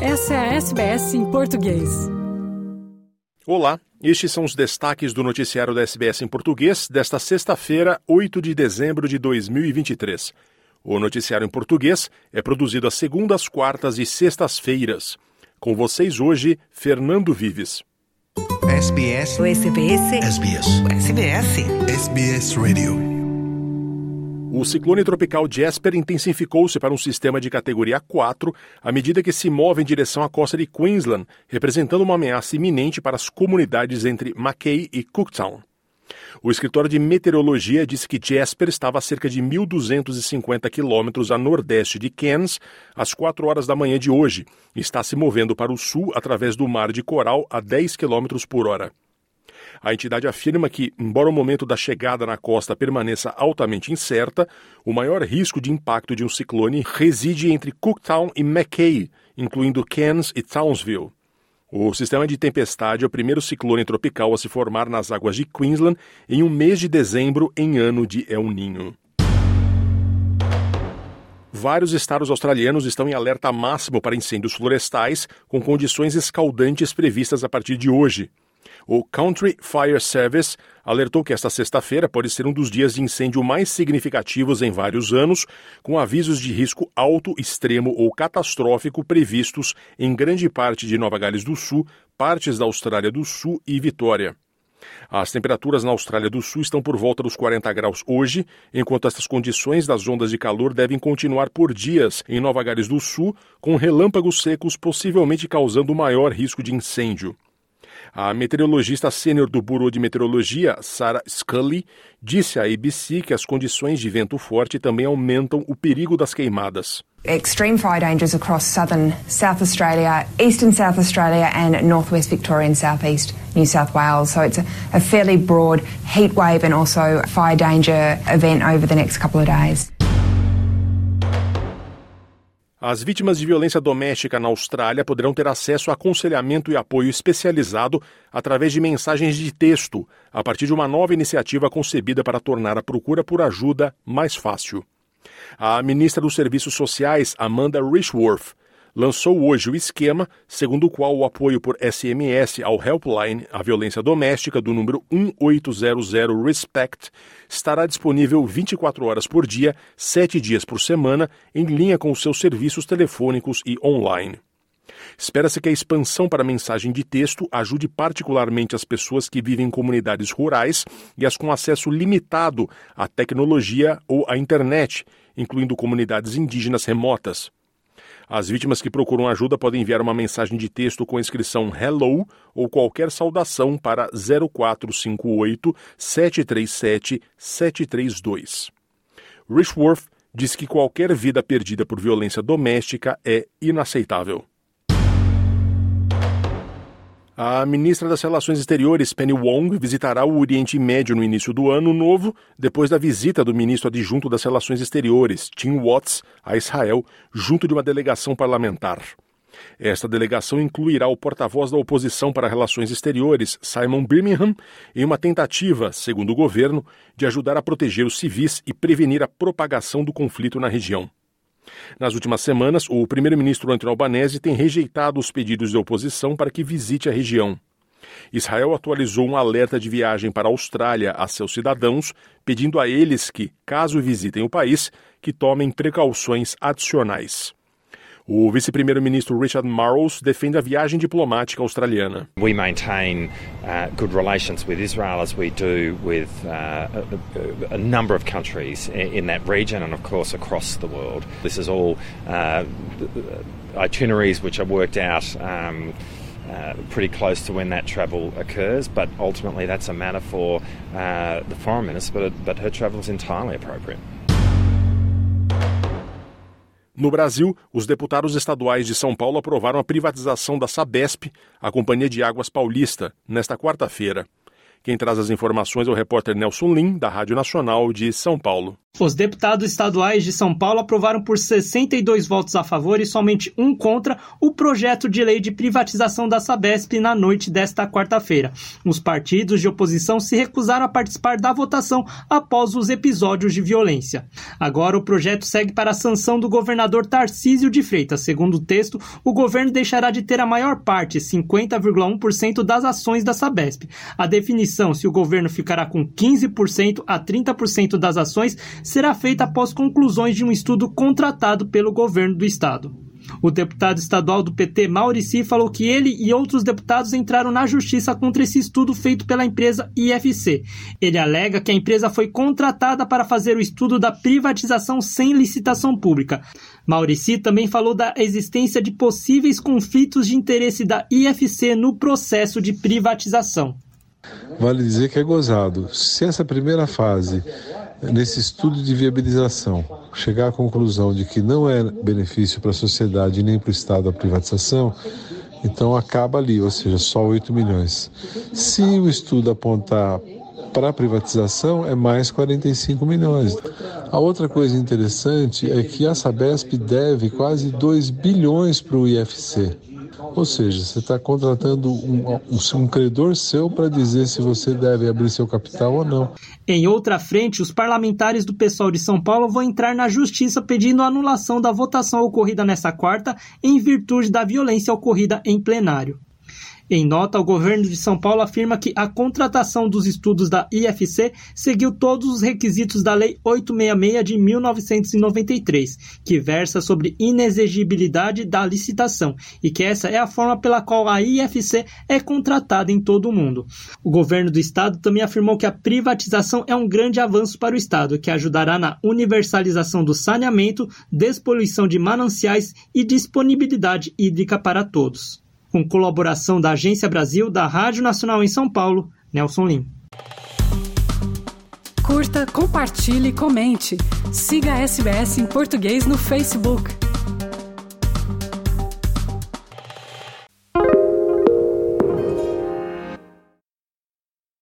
Essa é a SBS em português. Olá, estes são os destaques do noticiário da SBS em português desta sexta-feira, 8 de dezembro de 2023. O noticiário em português é produzido às segundas, quartas e sextas-feiras. Com vocês hoje, Fernando Vives. SBS. O SBS. SBS. SBS. SBS Radio. O ciclone tropical Jasper intensificou-se para um sistema de categoria 4 à medida que se move em direção à costa de Queensland, representando uma ameaça iminente para as comunidades entre Mackay e Cooktown. O escritório de meteorologia disse que Jasper estava a cerca de 1.250 quilômetros a nordeste de Cairns às 4 horas da manhã de hoje e está se movendo para o sul através do Mar de Coral a 10 quilômetros por hora. A entidade afirma que, embora o momento da chegada na costa permaneça altamente incerta, o maior risco de impacto de um ciclone reside entre Cooktown e Mackay, incluindo Cairns e Townsville. O sistema de tempestade é o primeiro ciclone tropical a se formar nas águas de Queensland em um mês de dezembro em ano de El Ninho. Vários estados australianos estão em alerta máximo para incêndios florestais, com condições escaldantes previstas a partir de hoje. O Country Fire Service alertou que esta sexta-feira pode ser um dos dias de incêndio mais significativos em vários anos, com avisos de risco alto, extremo ou catastrófico previstos em grande parte de Nova Gales do Sul, partes da Austrália do Sul e Vitória. As temperaturas na Austrália do Sul estão por volta dos 40 graus hoje, enquanto estas condições das ondas de calor devem continuar por dias em Nova Gales do Sul, com relâmpagos secos possivelmente causando maior risco de incêndio. A meteorologista sênior do Bureau de Meteorologia, Sarah Scully, disse à ABC que as condições de vento forte também aumentam o perigo das queimadas. Extreme fire dangers across southern South Australia, eastern South Australia, and northwest Victoria and southeast New South Wales. So it's a, a fairly broad heat wave and also fire danger event over the next couple of days. As vítimas de violência doméstica na Austrália poderão ter acesso a aconselhamento e apoio especializado através de mensagens de texto, a partir de uma nova iniciativa concebida para tornar a procura por ajuda mais fácil. A ministra dos Serviços Sociais, Amanda Richworth, lançou hoje o esquema segundo o qual o apoio por SMS ao Helpline à violência doméstica do número 1800 RESPECT estará disponível 24 horas por dia, 7 dias por semana, em linha com os seus serviços telefônicos e online. Espera-se que a expansão para mensagem de texto ajude particularmente as pessoas que vivem em comunidades rurais e as com acesso limitado à tecnologia ou à internet, incluindo comunidades indígenas remotas. As vítimas que procuram ajuda podem enviar uma mensagem de texto com a inscrição Hello ou qualquer saudação para 0458 737 732. Richworth diz que qualquer vida perdida por violência doméstica é inaceitável. A ministra das Relações Exteriores, Penny Wong, visitará o Oriente Médio no início do ano novo, depois da visita do ministro adjunto das Relações Exteriores, Tim Watts, a Israel, junto de uma delegação parlamentar. Esta delegação incluirá o porta-voz da oposição para relações exteriores, Simon Birmingham, em uma tentativa, segundo o governo, de ajudar a proteger os civis e prevenir a propagação do conflito na região. Nas últimas semanas, o primeiro-ministro Antônio Albanese tem rejeitado os pedidos de oposição para que visite a região. Israel atualizou um alerta de viagem para a Austrália a seus cidadãos, pedindo a eles que, caso visitem o país, que tomem precauções adicionais. O vice-primeiro-ministro Richard Marles defende a viagem diplomática australiana. We maintain uh, good relations with Israel as we do with uh, a, a, number of countries in that region and, of course, across the world. This is all uh, itineraries which are worked out. Um, uh, pretty close to when that travel occurs, but ultimately that's a matter for uh, the foreign minister, but, but her travel is entirely appropriate. No Brasil, os deputados estaduais de São Paulo aprovaram a privatização da Sabesp, a Companhia de Águas Paulista, nesta quarta-feira. Quem traz as informações é o repórter Nelson Lim, da Rádio Nacional de São Paulo. Os deputados estaduais de São Paulo aprovaram por 62 votos a favor e somente um contra o projeto de lei de privatização da Sabesp na noite desta quarta-feira. Os partidos de oposição se recusaram a participar da votação após os episódios de violência. Agora o projeto segue para a sanção do governador Tarcísio de Freitas. Segundo o texto, o governo deixará de ter a maior parte, 50,1% das ações da Sabesp. A definição se o governo ficará com 15% a 30% das ações será feita após conclusões de um estudo contratado pelo governo do estado. O deputado estadual do PT, Maurici, falou que ele e outros deputados entraram na justiça contra esse estudo feito pela empresa IFC. Ele alega que a empresa foi contratada para fazer o estudo da privatização sem licitação pública. Maurici também falou da existência de possíveis conflitos de interesse da IFC no processo de privatização. Vale dizer que é gozado. Se essa primeira fase nesse estudo de viabilização, chegar à conclusão de que não é benefício para a sociedade nem para o Estado a privatização, então acaba ali, ou seja, só 8 milhões. Se o estudo apontar para a privatização, é mais 45 milhões. A outra coisa interessante é que a Sabesp deve quase 2 bilhões para o IFC. Ou seja, você está contratando um, um credor seu para dizer se você deve abrir seu capital ou não. Em outra frente, os parlamentares do PSOL de São Paulo vão entrar na justiça pedindo a anulação da votação ocorrida nesta quarta em virtude da violência ocorrida em plenário. Em nota, o governo de São Paulo afirma que a contratação dos estudos da IFC seguiu todos os requisitos da Lei 866 de 1993, que versa sobre inexigibilidade da licitação, e que essa é a forma pela qual a IFC é contratada em todo o mundo. O governo do estado também afirmou que a privatização é um grande avanço para o estado, que ajudará na universalização do saneamento, despoluição de mananciais e disponibilidade hídrica para todos com colaboração da Agência Brasil, da Rádio Nacional em São Paulo, Nelson Lim. Curta, compartilhe, comente. Siga a SBS em português no Facebook.